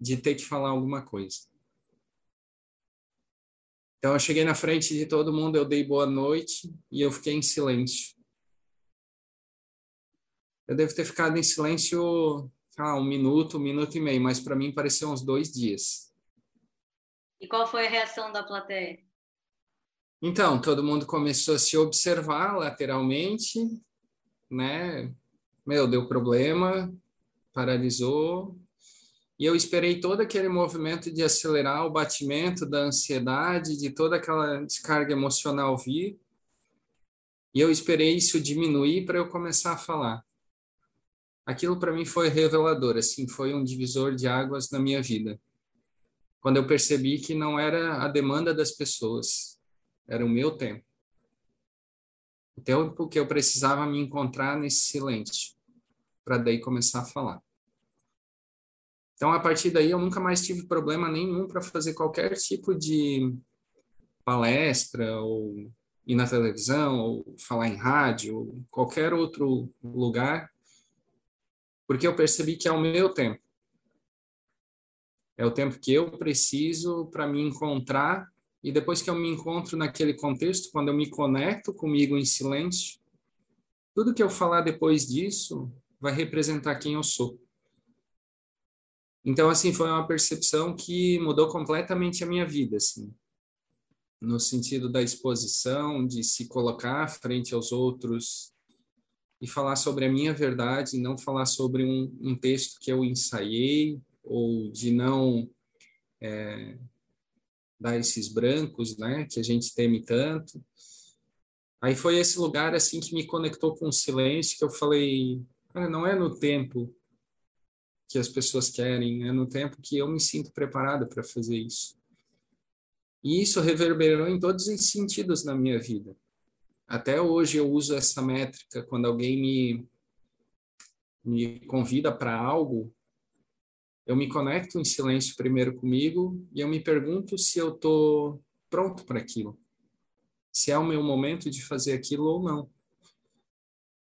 de ter que falar alguma coisa. Então eu cheguei na frente de todo mundo, eu dei boa noite e eu fiquei em silêncio. Eu devo ter ficado em silêncio ah, um minuto, um minuto e meio, mas para mim pareceu uns dois dias. E qual foi a reação da plateia? Então, todo mundo começou a se observar lateralmente, né? Meu, deu problema, paralisou. E eu esperei todo aquele movimento de acelerar o batimento da ansiedade, de toda aquela descarga emocional vir. E eu esperei isso diminuir para eu começar a falar aquilo para mim foi revelador, assim, foi um divisor de águas na minha vida. Quando eu percebi que não era a demanda das pessoas, era o meu tempo. O tempo que eu precisava me encontrar nesse silêncio, para daí começar a falar. Então, a partir daí, eu nunca mais tive problema nenhum para fazer qualquer tipo de palestra, ou ir na televisão, ou falar em rádio, ou qualquer outro lugar porque eu percebi que é o meu tempo. É o tempo que eu preciso para me encontrar e depois que eu me encontro naquele contexto, quando eu me conecto comigo em silêncio, tudo que eu falar depois disso vai representar quem eu sou. Então, assim, foi uma percepção que mudou completamente a minha vida, assim, no sentido da exposição, de se colocar frente aos outros, e falar sobre a minha verdade, não falar sobre um, um texto que eu ensaiei, ou de não é, dar esses brancos, né, que a gente teme tanto. Aí foi esse lugar assim que me conectou com o silêncio que eu falei, não é no tempo que as pessoas querem, é no tempo que eu me sinto preparada para fazer isso. E isso reverberou em todos os sentidos na minha vida. Até hoje eu uso essa métrica quando alguém me me convida para algo, eu me conecto em silêncio primeiro comigo e eu me pergunto se eu tô pronto para aquilo se é o meu momento de fazer aquilo ou não.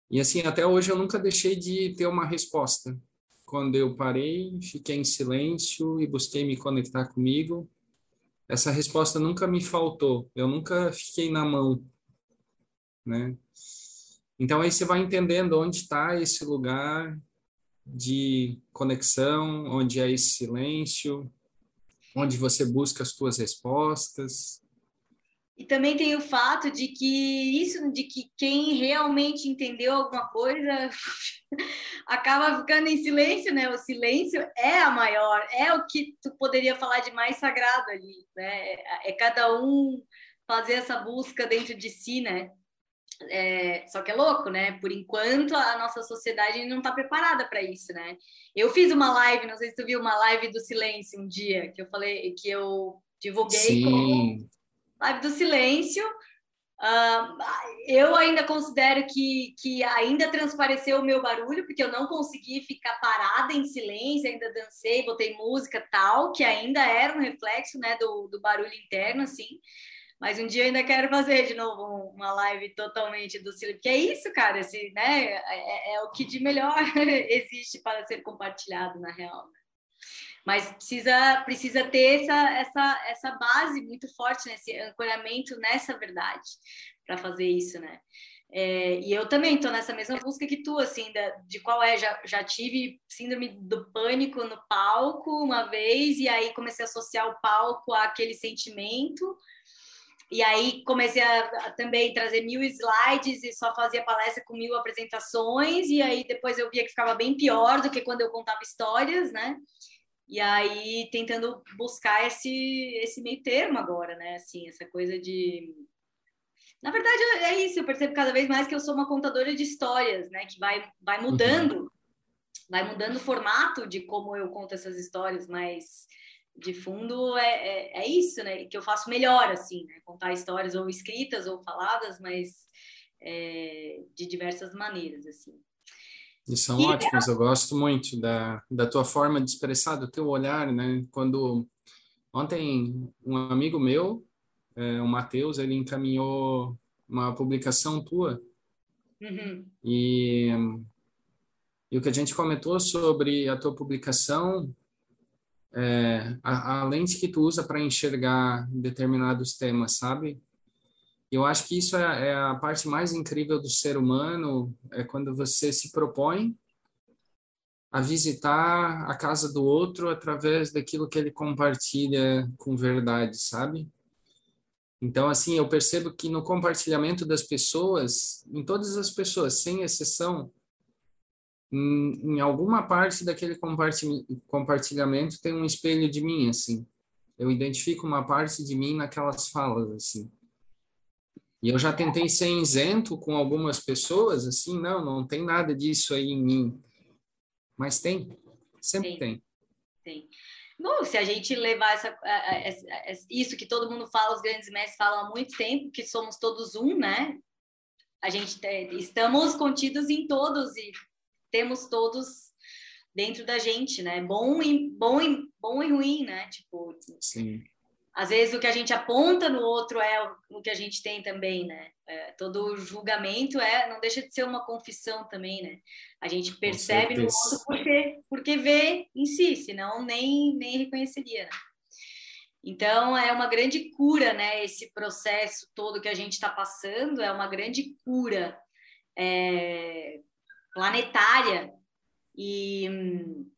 E assim, até hoje eu nunca deixei de ter uma resposta. Quando eu parei, fiquei em silêncio e busquei me conectar comigo, essa resposta nunca me faltou. Eu nunca fiquei na mão, né? Então aí você vai entendendo onde está esse lugar de conexão, onde é esse silêncio, onde você busca as suas respostas, e também tem o fato de que isso, de que quem realmente entendeu alguma coisa acaba ficando em silêncio, né? O silêncio é a maior, é o que tu poderia falar de mais sagrado ali, né? É cada um fazer essa busca dentro de si, né? É, só que é louco, né? Por enquanto a nossa sociedade não está preparada para isso, né? Eu fiz uma live, não sei se tu viu uma live do silêncio um dia que eu falei que eu divulguei Sim. como Live do Silêncio. Uh, eu ainda considero que, que ainda transpareceu o meu barulho, porque eu não consegui ficar parada em silêncio, ainda dancei, botei música tal, que ainda era um reflexo né, do, do barulho interno, assim. Mas um dia eu ainda quero fazer de novo uma live totalmente do silêncio, porque é isso, cara, esse, né, é, é, é o que de melhor existe para ser compartilhado, na real. Né? mas precisa precisa ter essa essa essa base muito forte nesse ancoramento nessa verdade para fazer isso né é, e eu também estou nessa mesma busca que tu assim da, de qual é já, já tive síndrome do pânico no palco uma vez e aí comecei a associar o palco àquele sentimento e aí comecei a, a, também trazer mil slides e só fazia palestra com mil apresentações. E aí depois eu via que ficava bem pior do que quando eu contava histórias, né? E aí tentando buscar esse esse meio termo agora, né? Assim, essa coisa de na verdade é isso, eu percebo cada vez mais que eu sou uma contadora de histórias, né, que vai vai uhum. mudando. Uhum. Vai mudando o formato de como eu conto essas histórias, mas de fundo é, é, é, isso, né? Que eu faço melhor, assim, né? Contar histórias ou escritas ou faladas, mas é, de diversas maneiras, assim. E são e ótimos, eu gosto muito da, da tua forma de expressar, do teu olhar, né? Quando ontem um amigo meu, é, o Matheus, ele encaminhou uma publicação tua uhum. e, e o que a gente comentou sobre a tua publicação, é, a, a lente que tu usa para enxergar determinados temas, sabe? Eu acho que isso é, é, a parte mais incrível do ser humano, é quando você se propõe a visitar a casa do outro através daquilo que ele compartilha com verdade, sabe? Então, assim, eu percebo que no compartilhamento das pessoas, em todas as pessoas, sem exceção, em, em alguma parte daquele compartilhamento tem um espelho de mim, assim. Eu identifico uma parte de mim naquelas falas, assim. E eu já tentei ser isento com algumas pessoas, assim, não, não tem nada disso aí em mim. Mas tem, sempre tem. Tem. Bom, se a gente levar essa, isso que todo mundo fala, os grandes mestres falam há muito tempo, que somos todos um, né? A gente estamos contidos em todos e temos todos dentro da gente, né? Bom e bom e bom e ruim, né? Tipo, Sim às vezes o que a gente aponta no outro é o que a gente tem também, né? É, todo julgamento é não deixa de ser uma confissão também, né? A gente percebe no outro porque, porque vê em si, senão nem, nem reconheceria, né? Então é uma grande cura, né? Esse processo todo que a gente está passando é uma grande cura é, planetária e hum,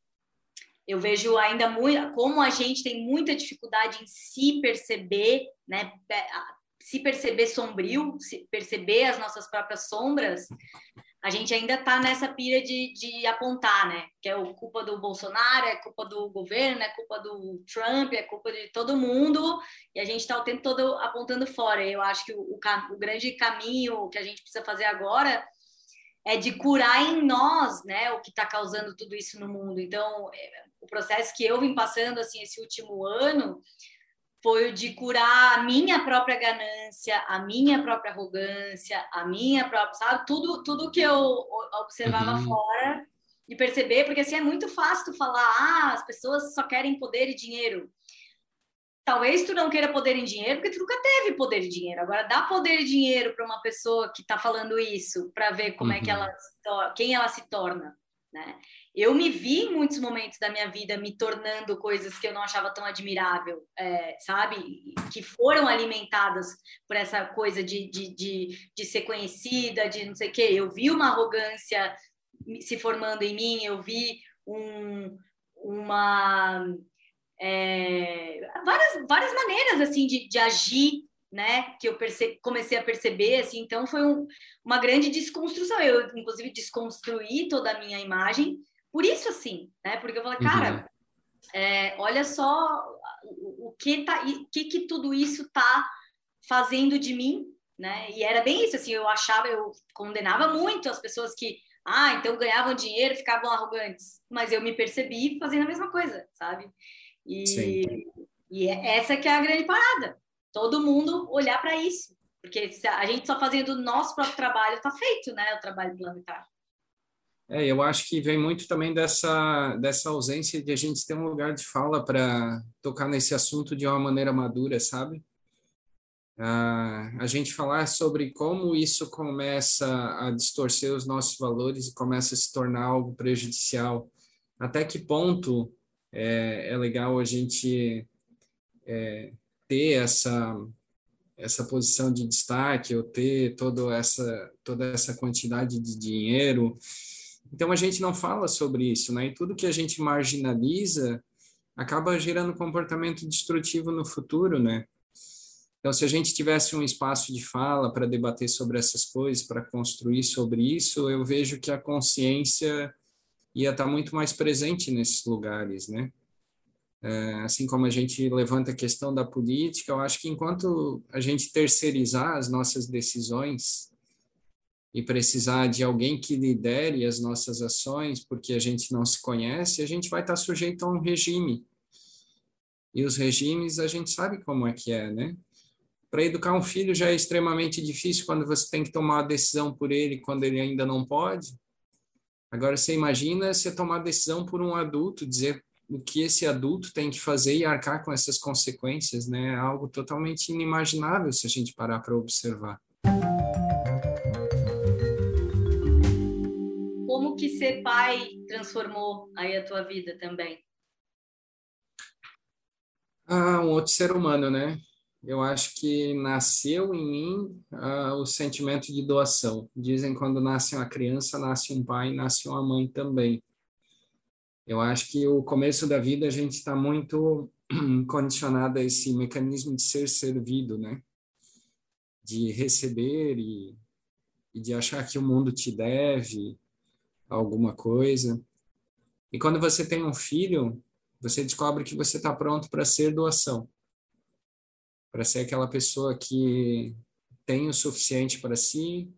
eu vejo ainda muito como a gente tem muita dificuldade em se perceber, né? Se perceber sombrio, se perceber as nossas próprias sombras. a gente ainda está nessa pira de, de apontar, né? Que é culpa do Bolsonaro, é culpa do governo, é culpa do Trump, é culpa de todo mundo, e a gente está o tempo todo apontando fora. Eu acho que o, o, o grande caminho que a gente precisa fazer agora é de curar em nós, né, o que está causando tudo isso no mundo. Então, é, o processo que eu vim passando assim esse último ano foi o de curar a minha própria ganância, a minha própria arrogância, a minha própria, sabe? Tudo, tudo que eu observava uhum. fora e perceber, porque assim é muito fácil tu falar, ah, as pessoas só querem poder e dinheiro. Talvez tu não queira poder em dinheiro porque tu nunca teve poder e dinheiro. Agora dá poder e dinheiro para uma pessoa que está falando isso, para ver como uhum. é que ela quem ela se torna, né? eu me vi em muitos momentos da minha vida me tornando coisas que eu não achava tão admirável, é, sabe? Que foram alimentadas por essa coisa de, de, de, de ser conhecida, de não sei o quê. Eu vi uma arrogância se formando em mim, eu vi um, uma. É, várias, várias maneiras assim de, de agir né, que eu perce... comecei a perceber, assim, então foi um, uma grande desconstrução. Eu, inclusive, desconstruí toda a minha imagem por isso, assim, né? Porque eu falei, cara, uhum. é, olha só o, o que tá, o que, que tudo isso tá fazendo de mim, né? E era bem isso, assim, eu achava, eu condenava muito as pessoas que, ah, então ganhavam dinheiro, ficavam arrogantes, mas eu me percebi fazendo a mesma coisa, sabe? E, Sim. e essa que é a grande parada. Todo mundo olhar para isso, porque a gente só fazendo o nosso próprio trabalho tá feito, né? O trabalho planetário. É, eu acho que vem muito também dessa, dessa ausência de a gente ter um lugar de fala para tocar nesse assunto de uma maneira madura, sabe? Ah, a gente falar sobre como isso começa a distorcer os nossos valores e começa a se tornar algo prejudicial. Até que ponto é, é legal a gente é, ter essa essa posição de destaque ou ter toda essa toda essa quantidade de dinheiro então a gente não fala sobre isso, né? E tudo que a gente marginaliza acaba gerando comportamento destrutivo no futuro, né? Então, se a gente tivesse um espaço de fala para debater sobre essas coisas, para construir sobre isso, eu vejo que a consciência ia estar tá muito mais presente nesses lugares, né? É, assim como a gente levanta a questão da política, eu acho que enquanto a gente terceirizar as nossas decisões e precisar de alguém que lidere as nossas ações, porque a gente não se conhece, a gente vai estar sujeito a um regime. E os regimes a gente sabe como é que é, né? Para educar um filho já é extremamente difícil quando você tem que tomar a decisão por ele quando ele ainda não pode. Agora você imagina você tomar a decisão por um adulto, dizer o que esse adulto tem que fazer e arcar com essas consequências, né? É algo totalmente inimaginável se a gente parar para observar. que ser pai transformou aí a tua vida também? Ah, um outro ser humano, né? Eu acho que nasceu em mim ah, o sentimento de doação. Dizem quando nasce uma criança, nasce um pai, nasce uma mãe também. Eu acho que o começo da vida a gente está muito condicionado a esse mecanismo de ser servido, né? De receber e, e de achar que o mundo te deve, alguma coisa. E quando você tem um filho, você descobre que você está pronto para ser doação, para ser aquela pessoa que tem o suficiente para si,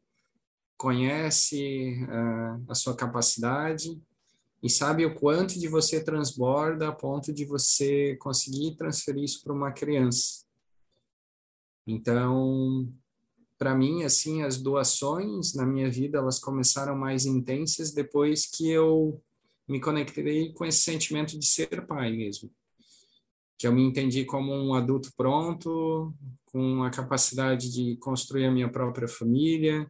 conhece uh, a sua capacidade e sabe o quanto de você transborda a ponto de você conseguir transferir isso para uma criança. Então, para mim, assim, as doações na minha vida, elas começaram mais intensas depois que eu me conectei com esse sentimento de ser pai mesmo. Que eu me entendi como um adulto pronto, com a capacidade de construir a minha própria família,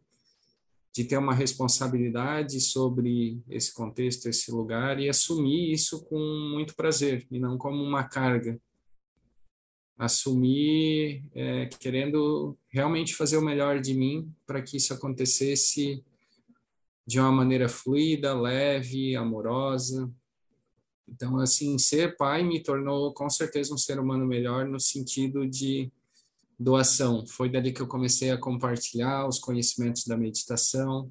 de ter uma responsabilidade sobre esse contexto, esse lugar e assumir isso com muito prazer e não como uma carga assumir, é, querendo realmente fazer o melhor de mim para que isso acontecesse de uma maneira fluida, leve, amorosa. Então, assim, ser pai me tornou com certeza um ser humano melhor no sentido de doação. Foi dali que eu comecei a compartilhar os conhecimentos da meditação,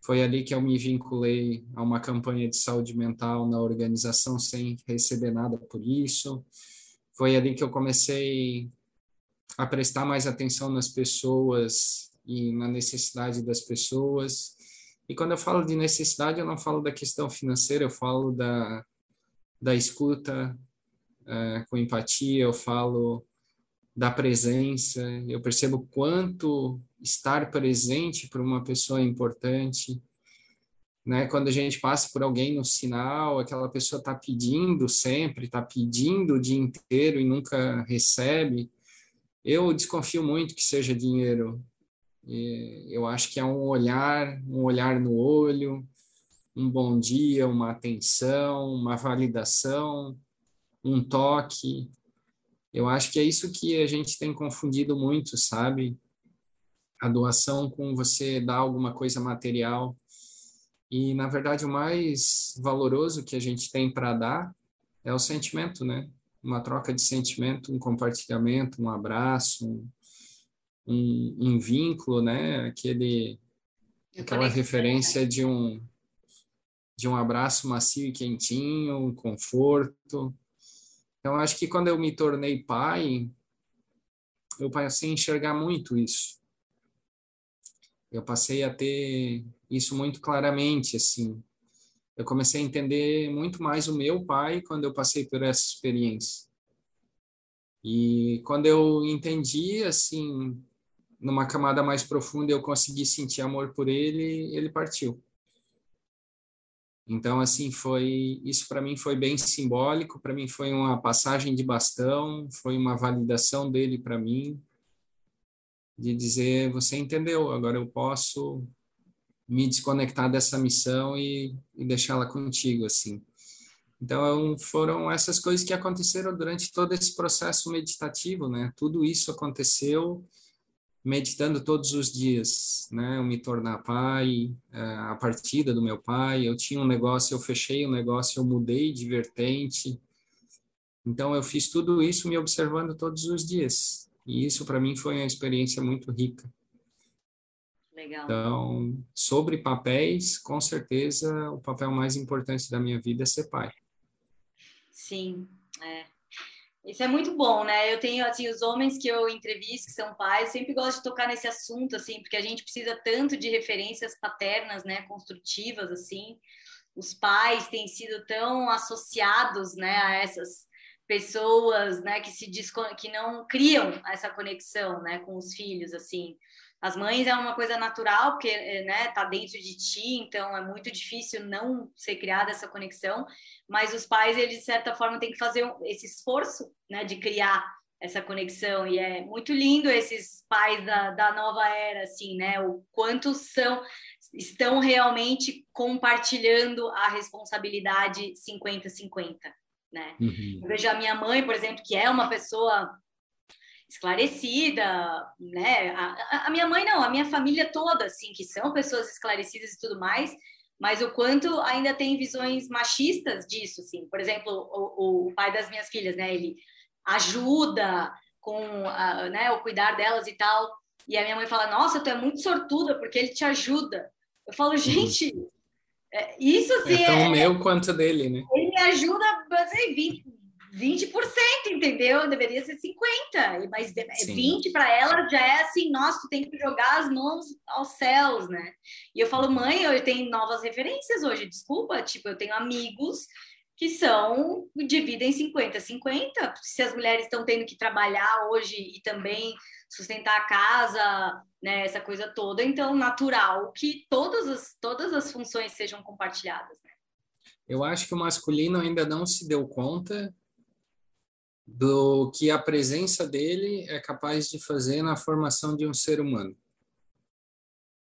Foi ali que eu me vinculei a uma campanha de saúde mental na organização sem receber nada por isso. Foi ali que eu comecei a prestar mais atenção nas pessoas e na necessidade das pessoas. E quando eu falo de necessidade, eu não falo da questão financeira, eu falo da, da escuta uh, com empatia, eu falo da presença, eu percebo quanto estar presente para uma pessoa é importante. Né? Quando a gente passa por alguém no sinal, aquela pessoa está pedindo sempre, está pedindo o dia inteiro e nunca recebe. Eu desconfio muito que seja dinheiro. Eu acho que é um olhar, um olhar no olho, um bom dia, uma atenção, uma validação, um toque, eu acho que é isso que a gente tem confundido muito, sabe? A doação com você dar alguma coisa material. E, na verdade, o mais valoroso que a gente tem para dar é o sentimento, né? Uma troca de sentimento, um compartilhamento, um abraço, um, um, um vínculo, né? Aquele, aquela referência de um, de um abraço macio e quentinho, um conforto. Então, acho que quando eu me tornei pai, eu passei a enxergar muito isso. Eu passei a ter isso muito claramente, assim. Eu comecei a entender muito mais o meu pai quando eu passei por essa experiência. E quando eu entendi, assim, numa camada mais profunda, eu consegui sentir amor por ele, ele partiu. Então, assim, foi isso para mim foi bem simbólico, para mim foi uma passagem de bastão, foi uma validação dele para mim, de dizer: você entendeu, agora eu posso me desconectar dessa missão e, e deixá-la contigo, assim. Então, foram essas coisas que aconteceram durante todo esse processo meditativo, né? Tudo isso aconteceu meditando todos os dias, né? Eu me tornar pai, é, a partida do meu pai, eu tinha um negócio, eu fechei o um negócio, eu mudei de vertente. Então eu fiz tudo isso me observando todos os dias. E isso para mim foi uma experiência muito rica. Legal. Então, sobre papéis, com certeza o papel mais importante da minha vida é ser pai. Sim, é. Isso é muito bom, né? Eu tenho, assim, os homens que eu entrevisto, que são pais, sempre gosto de tocar nesse assunto, assim, porque a gente precisa tanto de referências paternas, né, construtivas, assim. Os pais têm sido tão associados, né, a essas pessoas, né, que se que não criam essa conexão, né, com os filhos, assim. As mães é uma coisa natural, porque eh, né, tá dentro de ti, então é muito difícil não ser criada essa conexão, mas os pais, eles de certa forma têm que fazer esse esforço, né, de criar essa conexão, e é muito lindo esses pais da, da nova era, assim, né, o quanto são, estão realmente compartilhando a responsabilidade 50-50, né. Uhum. Eu vejo a minha mãe, por exemplo, que é uma pessoa esclarecida, né? A, a, minha mãe não, a minha família toda, assim, que são pessoas esclarecidas e tudo mais, mas o quanto ainda tem visões machistas disso, assim. Por exemplo, o, o pai das minhas filhas, né? Ele ajuda com a, né, o cuidar delas e tal. E a minha mãe fala: Nossa, tu é muito sortuda porque ele te ajuda. Eu falo, uhum. gente, é, isso assim. É tão é, meu quanto dele, né? Ele me ajuda, assim, 20, 20%, entendeu? Deveria ser 50%, mas Sim. 20% para ela já é assim, nossa, tu tem que jogar as mãos aos céus, né? E eu falo, mãe, eu tenho novas referências hoje, desculpa, tipo, eu tenho amigos que são, dividem 50, 50. Se as mulheres estão tendo que trabalhar hoje e também sustentar a casa, né, essa coisa toda, então natural que todas as, todas as funções sejam compartilhadas, né? Eu acho que o masculino ainda não se deu conta do que a presença dele é capaz de fazer na formação de um ser humano.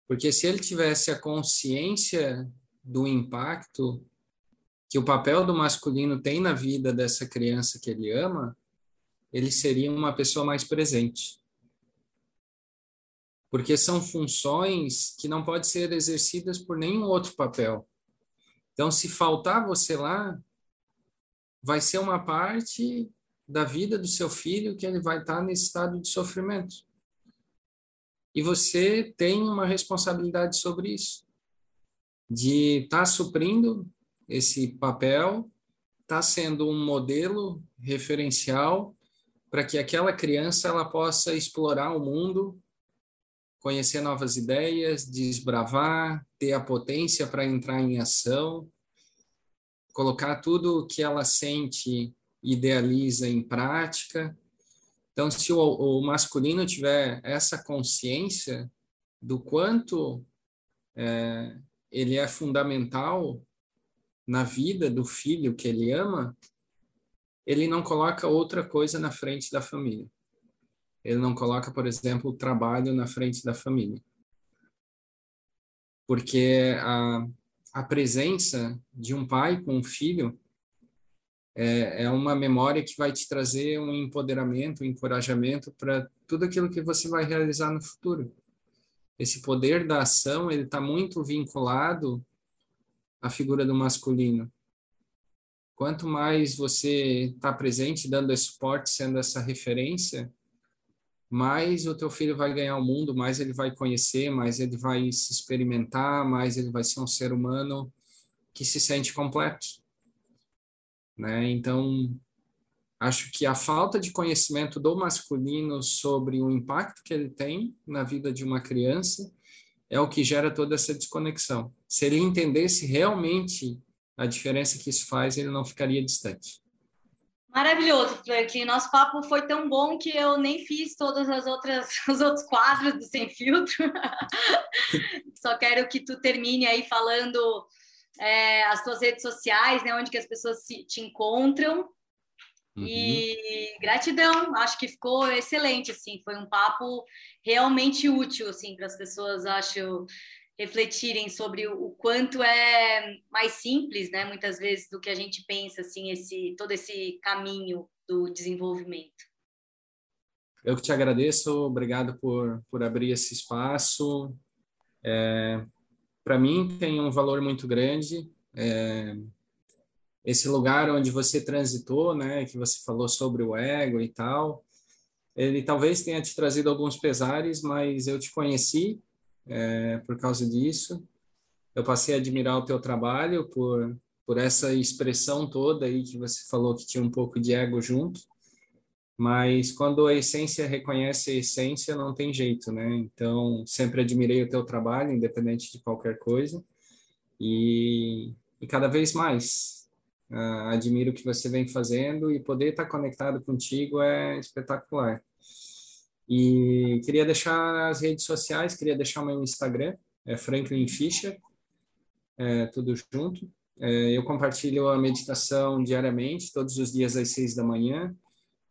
Porque se ele tivesse a consciência do impacto que o papel do masculino tem na vida dessa criança que ele ama, ele seria uma pessoa mais presente. Porque são funções que não podem ser exercidas por nenhum outro papel. Então, se faltar você lá, vai ser uma parte da vida do seu filho que ele vai estar nesse estado de sofrimento. E você tem uma responsabilidade sobre isso. de estar tá suprindo esse papel, está sendo um modelo referencial para que aquela criança ela possa explorar o mundo, conhecer novas ideias, desbravar, ter a potência para entrar em ação, colocar tudo o que ela sente, idealiza em prática. Então, se o, o masculino tiver essa consciência do quanto é, ele é fundamental na vida do filho que ele ama, ele não coloca outra coisa na frente da família. Ele não coloca, por exemplo, o trabalho na frente da família. Porque a, a presença de um pai com um filho é, é uma memória que vai te trazer um empoderamento, um encorajamento para tudo aquilo que você vai realizar no futuro. Esse poder da ação, ele está muito vinculado à figura do masculino. Quanto mais você está presente, dando esse suporte, sendo essa referência, mais o teu filho vai ganhar o mundo, mais ele vai conhecer, mais ele vai se experimentar, mais ele vai ser um ser humano que se sente completo. Né? Então, acho que a falta de conhecimento do masculino sobre o impacto que ele tem na vida de uma criança é o que gera toda essa desconexão. Se ele entendesse realmente a diferença que isso faz, ele não ficaria distante. Maravilhoso, Franklin. Nosso papo foi tão bom que eu nem fiz todas as outras os outros quadros do Sem Filtro. Só quero que tu termine aí falando é, as tuas redes sociais, né, onde que as pessoas se, te encontram. Uhum. E gratidão, acho que ficou excelente, assim, foi um papo realmente útil, assim, para as pessoas, acho, refletirem sobre o, quanto é mais simples, né, muitas vezes, do que a gente pensa, assim, esse, todo esse caminho do desenvolvimento. Eu que te agradeço, obrigado por, por abrir esse espaço. É, para mim tem um valor muito grande. É, esse lugar onde você transitou, né, que você falou sobre o ego e tal, ele talvez tenha te trazido alguns pesares, mas eu te conheci é, por causa disso. Eu passei a admirar o teu trabalho por por essa expressão toda aí que você falou que tinha um pouco de ego junto. Mas quando a essência reconhece a essência, não tem jeito, né? Então, sempre admirei o teu trabalho, independente de qualquer coisa. E, e cada vez mais uh, admiro o que você vem fazendo e poder estar conectado contigo é espetacular. E queria deixar as redes sociais, queria deixar meu Instagram, é Franklin Fischer, é, tudo junto. É, eu compartilho a meditação diariamente, todos os dias às seis da manhã.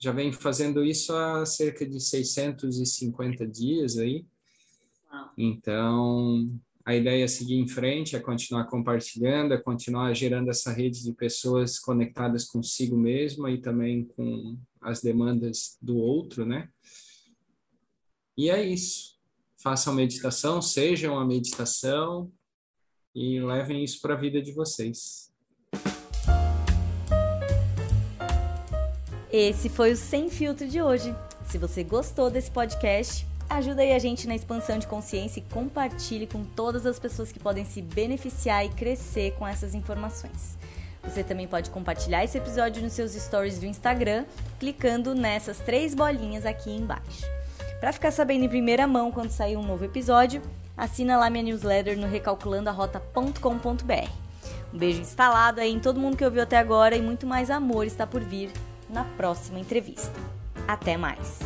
Já venho fazendo isso há cerca de 650 dias aí. Então, a ideia é seguir em frente, é continuar compartilhando, é continuar gerando essa rede de pessoas conectadas consigo mesma e também com as demandas do outro, né? E é isso. Façam meditação, sejam a meditação e levem isso para a vida de vocês. Esse foi o Sem Filtro de hoje. Se você gostou desse podcast, Ajuda aí a gente na expansão de consciência e compartilhe com todas as pessoas que podem se beneficiar e crescer com essas informações. Você também pode compartilhar esse episódio nos seus stories do Instagram, clicando nessas três bolinhas aqui embaixo. Para ficar sabendo em primeira mão quando sair um novo episódio, assina lá minha newsletter no recalculandoarota.com.br. Um beijo instalado aí em todo mundo que ouviu até agora e muito mais amor está por vir na próxima entrevista. Até mais!